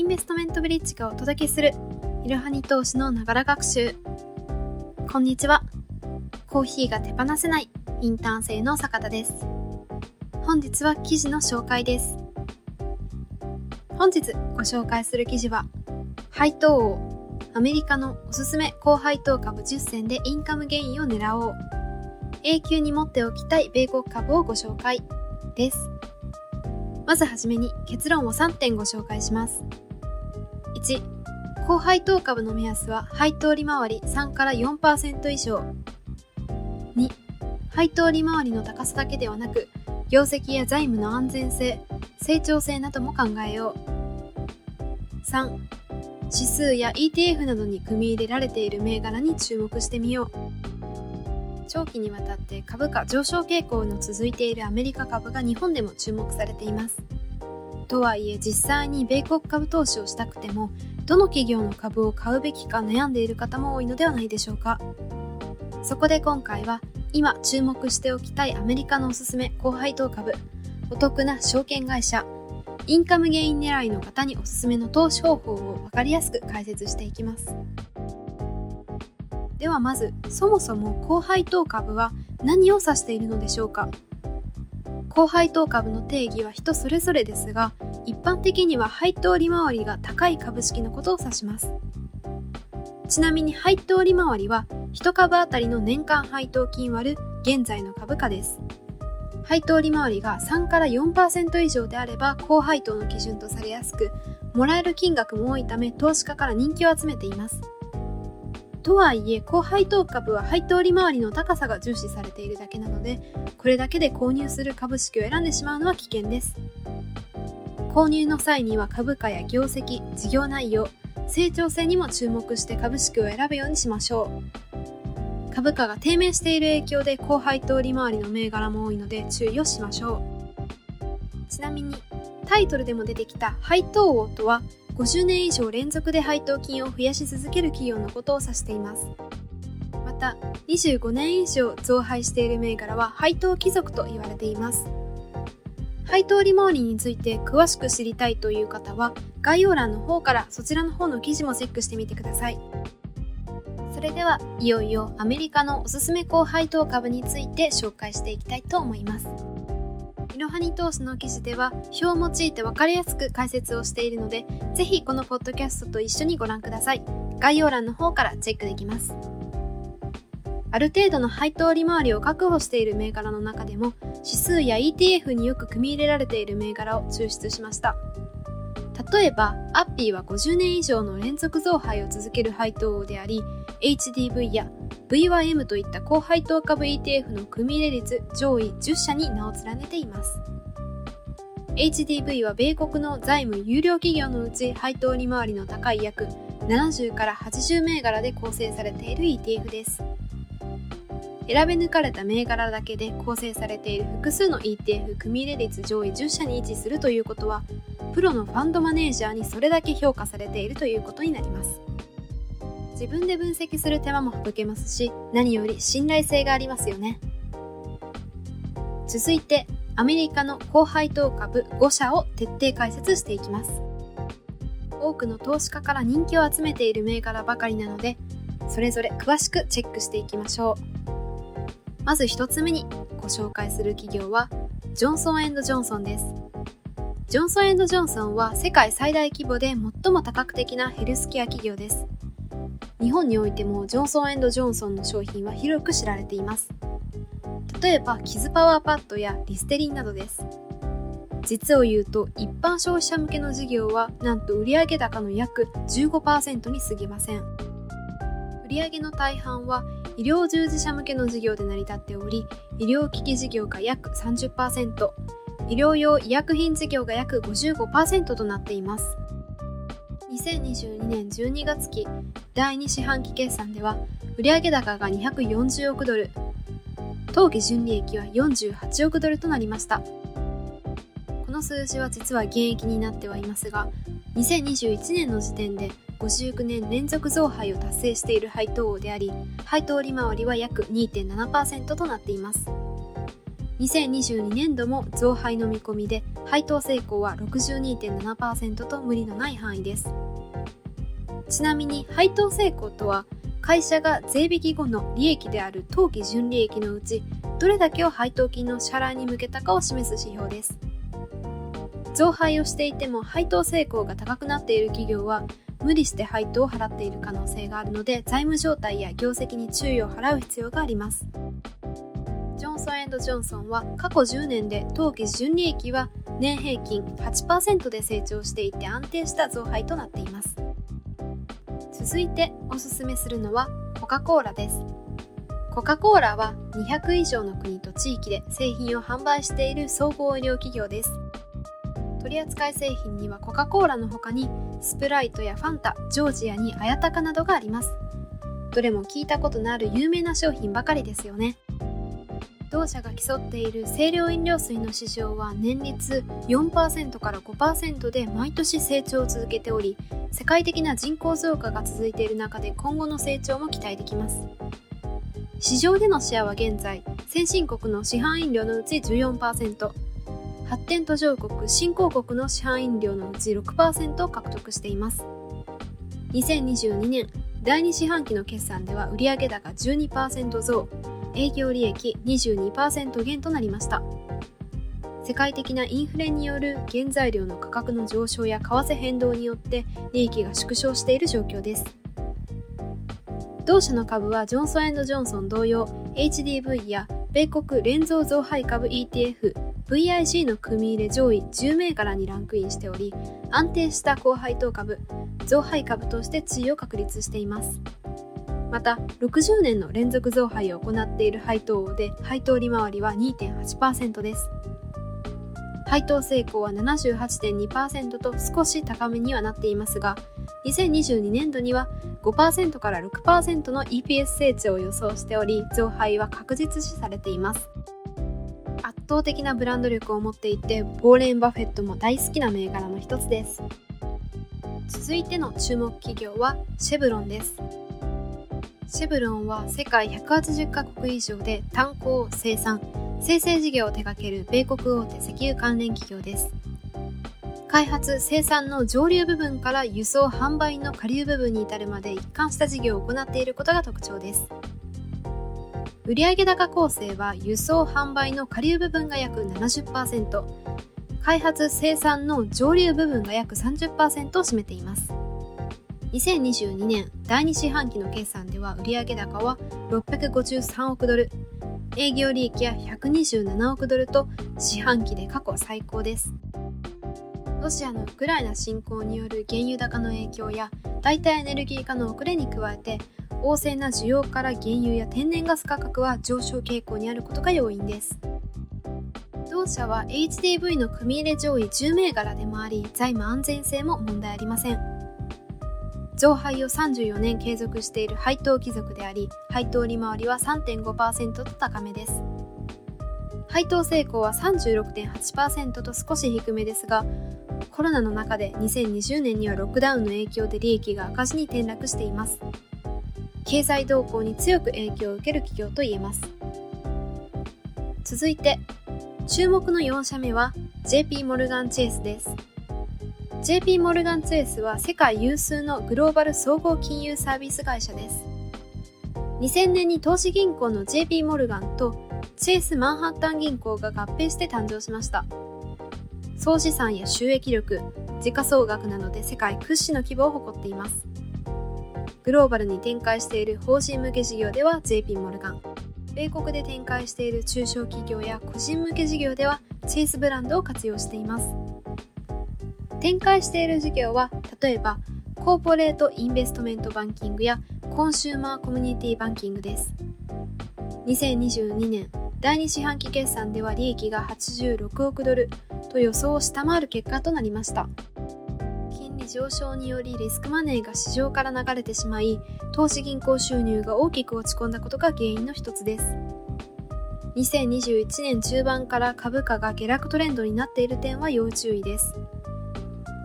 インベストメントブリッジがお届けするいろはに投資のながら学習。こんにちは。コーヒーが手放せないインターン生の坂田です。本日は記事の紹介です。本日ご紹介する記事は配当王アメリカのおすすめ高配当株10選でインカムゲインを狙おう。永久に持っておきたい米国株をご紹介です。まずはじめに結論を3点ご紹介します。1、高配当株の目安は配当利回り3から4%以上。2、配当利回りの高さだけではなく、業績や財務の安全性、成長性なども考えよう。3、指数や ETF などに組み入れられている銘柄に注目してみよう。長期にわたって株価上昇傾向の続いているアメリカ株が日本でも注目されています。とはいえ実際に米国株投資をしたくてもどの企業の株を買うべきか悩んでいる方も多いのではないでしょうか。そこで今回は今注目しておきたいアメリカのおすすめ高配当株、お得な証券会社、インカムゲイン狙いの方におすすめの投資方法を分かりやすく解説していきます。ではまずそもそも高配当株は何を指しているのでしょうか高配当株の定義は人それぞれですが一般的には配当利回りが高い株式のことを指します。ちなみに配当利回りは1株当たりの年間配当金割る現在の株価です。配当利回りが3から4%以上であれば高配当の基準とされやすくもらえる金額も多いため投資家から人気を集めています。とはいえ高配当株は配当利回りの高さが重視されているだけなのでこれだけで購入する株式を選んでしまうのは危険です。購入の際には株価や業績事業内容成長性にも注目して株式を選ぶようにしましょう。株価が低迷している影響で高配当利回りの銘柄も多いので注意をしましょう。ちなみにタイトルでも出てきた配当王とは50年以上連続で配当金を増やし続ける企業のことを指しています。また25年以上増配している銘柄は配当貴族と言われています。配当利回りについて詳しく知りたいという方は概要欄の方からそちらの方の記事もチェックしてみてください。それではいよいよアメリカのおすすめ高配当株について紹介していきたいと思います。ロハニ投資の記事では表を用いて分かりやすく解説をしているので、ぜひこのポッドキャストと一緒にご覧ください。概要欄の方からチェックできます。ある程度の配当利回りを確保している銘柄の中でも、指数や ETF によく組み入れられている銘柄を抽出しました。例えば、アッピーは50年以上の連続増配を続ける配当王であり、HDV や VYM といった高配当株 ETF の組入れ率上位10社に名を連ねています。HDV は米国の財務有料企業のうち配当利回りの高い約70から80銘柄で構成されている ETF です。選び抜かれた銘柄だけで構成されている複数の ETF 組入れ率上位10社に位置するということは、プロのファンドマネージャーにそれだけ評価されているということになります。自分で分析する手間も省けますし、何より信頼性がありますよね。続いて、アメリカの高配当株5社を徹底解説していきます。多くの投資家から人気を集めている銘柄ばかりなので、それぞれ詳しくチェックしていきましょう。まず一つ目にご紹介する企業は、ジョンソンジョンソンです。ジョンソンジョンソンは世界最大規模で最も多角的なヘルスケア企業です。日本においてもジョンソンジョンソンの商品は広く知られています。例えば、キズパワーパッドやリステリンなどです。実を言うと、一般消費者向けの事業は、なんと売上高の約15%に過ぎません。売上の大半は医療従事者向けの事業で成り立っており、医療機器事業が約30%、医療用医薬品事業が約55%となっています。2022年12月期第2四半期決算では売上高が240億ドル。当期純利益は48億ドルとなりました。この数字は実は減益になってはいますが2021年の時点で59年連続増配を達成している配当王であり配当利回りは約2.7%となっています。2022年度も増配の見込みで配当成功は62.7%と無理のない範囲です。ちなみに配当成功とは会社が税引き後の利益である当期純利益のうちどれだけを配当金の支払いに向けたかを示す指標です。増配をしていても配当成功が高くなっている企業は無理して配当を払っている可能性があるので財務状態や業績に注意を払う必要があります。ソンジョンソンは過去10年で当期純利益は年平均8%で成長していて安定した増配となっています。続いておすすめするのはコカ・コーラです。コカ・コーラは200以上の国と地域で製品を販売している総合医療企業です。取扱製品にはコカ・コーラの他にスプライトやファンタ、ジョージアに綾鷹などがあります。どれも聞いたことのある有名な商品ばかりですよね。同社が競っている清涼飲料水の市場は年率4%から5%で毎年成長を続けており世界的な人口増加が続いている中で今後の成長も期待できます。市場でのシェアは現在先進国の市販飲料のうち14%発展途上国新興国の市販飲料のうち6%を獲得しています。2022年第2四半期の決算では売上高12%増。営業利益22%減となりました。世界的なインフレによる原材料の価格の上昇や為替変動によって利益が縮小している状況です。同社の株はジョンソンジョンソン同様 HDV や米国連増増配株 ETF VIG の組入れ上位10銘柄にランクインしており安定した高配当株増配株として地位を確立しています。また60年の連続増配を行っている配当で配当利回りは2.8%です。配当成功は78.2%と少し高めにはなっていますが2022年度には5%から6%の EPS 成長を予想しており増配は確実視されています。圧倒的なブランド力を持っていてウォーレン・バフェットも大好きな銘柄の一つです。続いての注目企業はシェブロンです。シェブロンは世界180カ国以上で炭鉱、生産、生成事業を手掛ける米国大手石油関連企業です。開発、生産の上流部分から輸送、販売の下流部分に至るまで一貫した事業を行っていることが特徴です。売上高構成は輸送、販売の下流部分が約70%、開発、生産の上流部分が約30%を占めています。2022年第2四半期の決算では売上高は653億ドル、営業利益は127億ドルと四半期で過去最高です。ロシアのウクライナ侵攻による原油高の影響や代替エネルギー化の遅れに加えて旺盛な需要から原油や天然ガス価格は上昇傾向にあることが要因です。同社は HDV の組入れ上位10銘柄でもあり財務安全性も問題ありません。増配を34年継続している配当貴族であり、配当利回りは3.5%と高めです。配当成功は36.8%と少し低めですが、コロナの中で2020年にはロックダウンの影響で利益が赤字に転落しています。経済動向に強く影響を受ける企業と言えます。続いて、注目の4社目は JP モルガン・チェイスです。JP モルガン・ツエスは世界有数のグローバル総合金融サービス会社です。2000年に投資銀行の JP モルガンとチェイス・マンハッタン銀行が合併して誕生しました。総資産や収益力、時価総額などで世界屈指の規模を誇っています。グローバルに展開している法人向け事業では JP モルガン。米国で展開している中小企業や個人向け事業ではチェイスブランドを活用しています。展開している事業は例えばコーポレートインベストメントバンキングやコンシューマーコミュニティバンキングです。2022年第2四半期決算では利益が86億ドルと予想を下回る結果となりました。金利上昇によりリスクマネーが市場から流れてしまい投資銀行収入が大きく落ち込んだことが原因の一つです。2021年中盤から株価が下落トレンドになっている点は要注意です。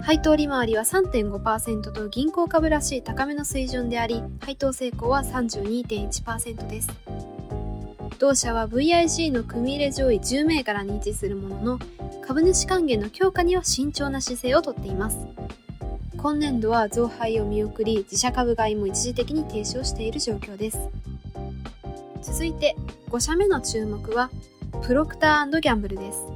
配当利回りは3.5%と銀行株らしい高めの水準であり、配当成功は32.1%です。同社は VIC の組入れ上位10銘柄に位置するものの、株主還元の強化には慎重な姿勢をとっています。今年度は増配を見送り、自社株買いも一時的に停止をしている状況です。続いて、5社目の注目は、プロクターギャンブルです。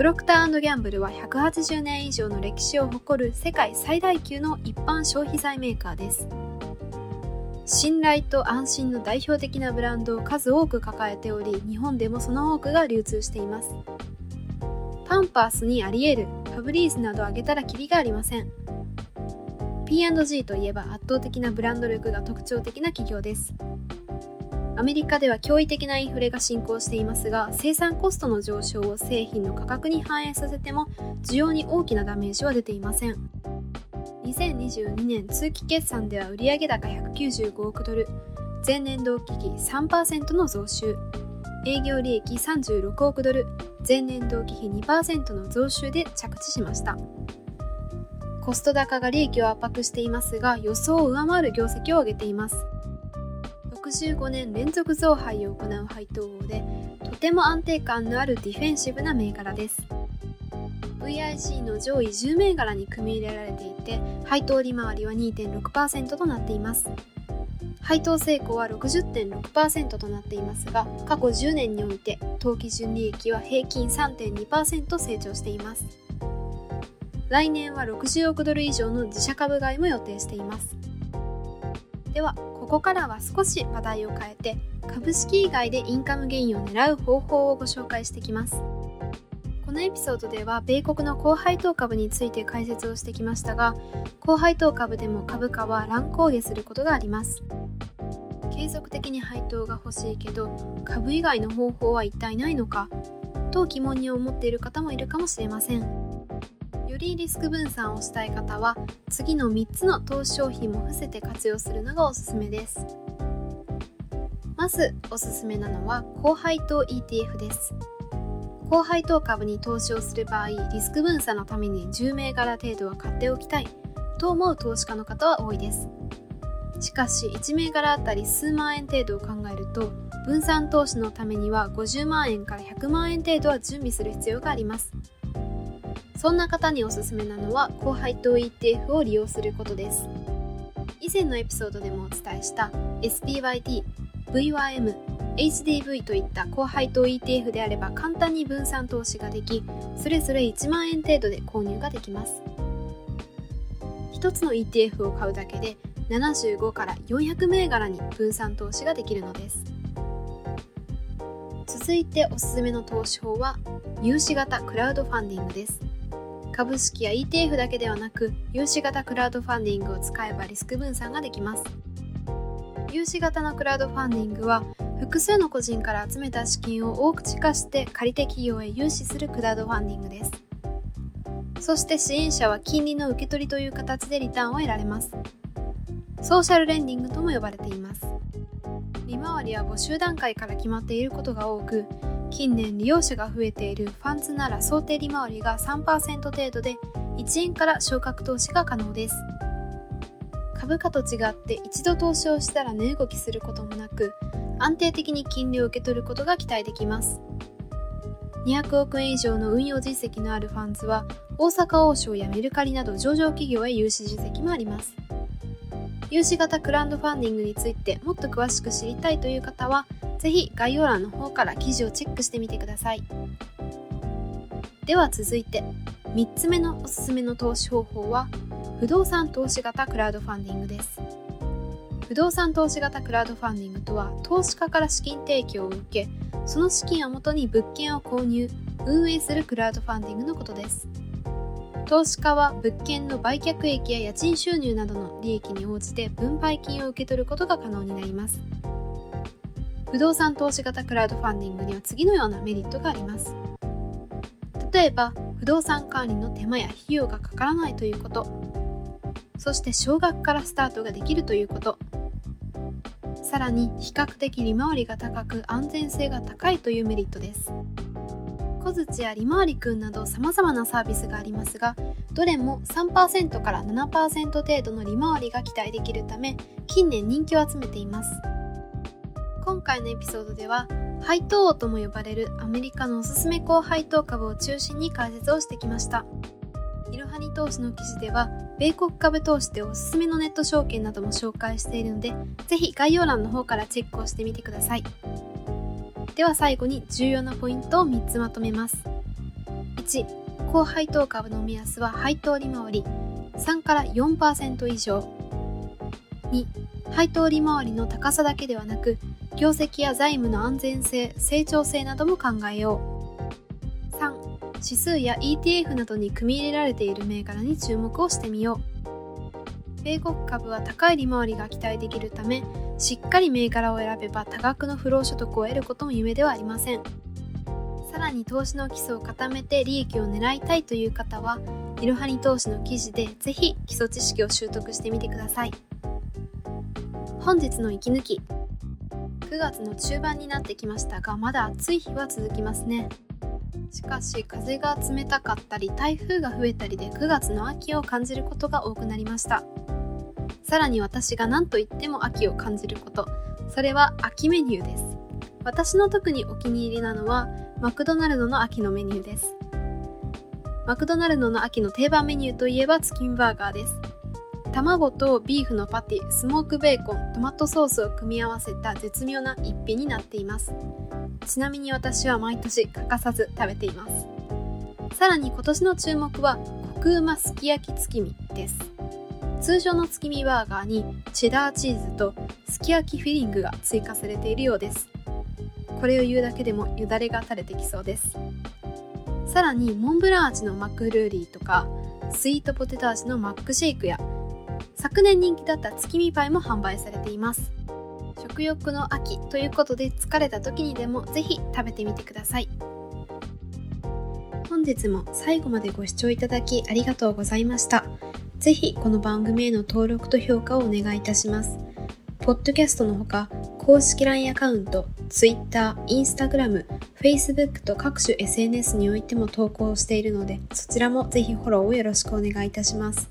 プロクターギャンブルは180年以上の歴史を誇る世界最大級の一般消費財メーカーです。信頼と安心の代表的なブランドを数多く抱えており、日本でもその多くが流通しています。パンパースにアリエル、ファブリーズなど挙げたらキリがありません。P&G といえば圧倒的なブランド力が特徴的な企業です。アメリカでは驚異的なインフレが進行していますが、生産コストの上昇を製品の価格に反映させても、需要に大きなダメージは出ていません。2022年通期決算では売上高195億ドル、前年同期比3%の増収、営業利益36億ドル、前年同期比2%の増収で着地しました。コスト高が利益を圧迫していますが、予想を上回る業績を上げています。65年連続増配を行う配当王で、とても安定感のあるディフェンシブな銘柄です。VIC の上位10銘柄に組み入れられていて、配当利回りは2.6%となっています。配当成功は60.6%となっていますが、過去10年において当期純利益は平均3.2%成長しています。来年は60億ドル以上の自社株買いも予定しています。では、ここからは少し話題を変えて、株式以外でインカムゲインを狙う方法をご紹介してきます。このエピソードでは米国の高配当株について解説をしてきましたが高配当株でも株価は乱高下することがあります継続的に配当が欲しいけど株以外の方法は一体ないのかと疑問に思っている方もいるかもしれませんりリスク分散をしたい方は次の3つの投資商品も伏せて活用するのがおすすめですまずおすすめなのは高配当 ETF です高配当株に投資をする場合、リスク分散のために10銘柄程度は買っておきたいと思う投資家の方は多いです。しかし、1銘柄あたり数万円程度を考えると、分散投資のためには50万円から100万円程度は準備する必要があります。そんな方におすすめなのは高配当 ETF を利用することです。以前のエピソードでもお伝えした SPYT、VYM、HDV といった高配当 ETF であれば簡単に分散投資ができ、それぞれ1万円程度で購入ができます。1つの ETF を買うだけで75から400銘柄に分散投資ができるのです。続いておすすめの投資法は融資型クラウドファンディングです。株式や ETF だけではなく融資型クラウドファンディングを使えばリスク分散ができます。融資型のクラウドファンディングは複数の個人から集めた資金を大口化して借り手企業へ融資するクラウドファンディングです。そして支援者は金利の受け取りという形でリターンを得られます。ソーシャルレンディングとも呼ばれています。利回りは募集段階から決まっていることが多く、近年利用者が増えているファンズなら想定利回りが3%程度で1円から昇格投資が可能です。株価と違って一度投資をしたら値動きすることもなく、安定的に金利を受け取ることが期待できます。200億円以上の運用実績のあるファンズは、大阪王将やメルカリなど上場企業へ融資実績もあります。融資型クラウドファンディングについてもっと詳しく知りたいという方は、ぜひ概要欄の方から記事をチェックしてみてください。では続いて、3つ目のおすすめの投資方法は、不動産投資型クラウドファンディングです。不動産投資型クラウドファンディングとは投資家から資金提供を受けその資金をもとに物件を購入運営するクラウドファンディングのことです投資家は物件の売却益や家賃収入などの利益に応じて分配金を受け取ることが可能になります不動産投資型クラウドファンディングには次のようなメリットがあります。例えば不動産管理の手間や費用がかからないということ。そして少額からスタートができるということ。さらに比較的利回りが高く安全性が高いというメリットです。小槌や利回りくんなど様々なサービスがありますがどれも3%から7%程度の利回りが期待できるため近年人気を集めています。今回のエピソードでは配当王とも呼ばれるアメリカのおすすめ高配当株を中心に解説をしてきました。いろはに投資の記事では米国株投資でおすすめのネット証券なども紹介しているのでぜひ概要欄の方からチェックをしてみてください。では最後に重要なポイントを3つまとめます。1高配当株の目安は配当利回り。3から4%以上。2配当利回りの高さだけではなく業績や財務の安全性成長性なども考えよう。3指数や ETF などに組み入れられている銘柄に注目をしてみよう。米国株は高い利回りが期待できるためしっかり銘柄を選べば多額の不労所得を得ることも夢ではありません。さらに投資の基礎を固めて利益を狙いたいという方はいろはに投資の記事でぜひ基礎知識を習得してみてください。本日の息抜き。9月の中盤になってきましたがまだ暑い日は続きますね。しかし風が冷たかったり台風が増えたりで9月の秋を感じることが多くなりました。さらに私が何と言っても秋を感じること。それは秋メニューです。私の特にお気に入りなのはマクドナルドの秋のメニューです。マクドナルドの秋の定番メニューといえばチキンバーガーです。卵とビーフのパティ、スモークベーコン、トマトソースを組み合わせた絶妙な一品になっています。ちなみに私は毎年欠かさず食べています。さらに今年の注目は、コクうますき焼き月見です。通常の月見バーガーにチェダーチーズとすき焼きフィリングが追加されているようです。これを言うだけでもよだれが垂れてきそうです。さらにモンブラン味のマックルーリーとかスイートポテト味のマックシェイクや昨年人気だった月見パイも販売されています。食欲の秋ということで疲れた時にでもぜひ食べてみてください。本日も最後までご視聴いただきありがとうございました。ぜひこの番組への登録と評価をお願いいたします。ポッドキャストのほか公式 LINE アカウント、Twitter、Instagram、Facebook と各種 SNS においても投稿しているのでそちらもぜひフォローをよろしくお願いいたします。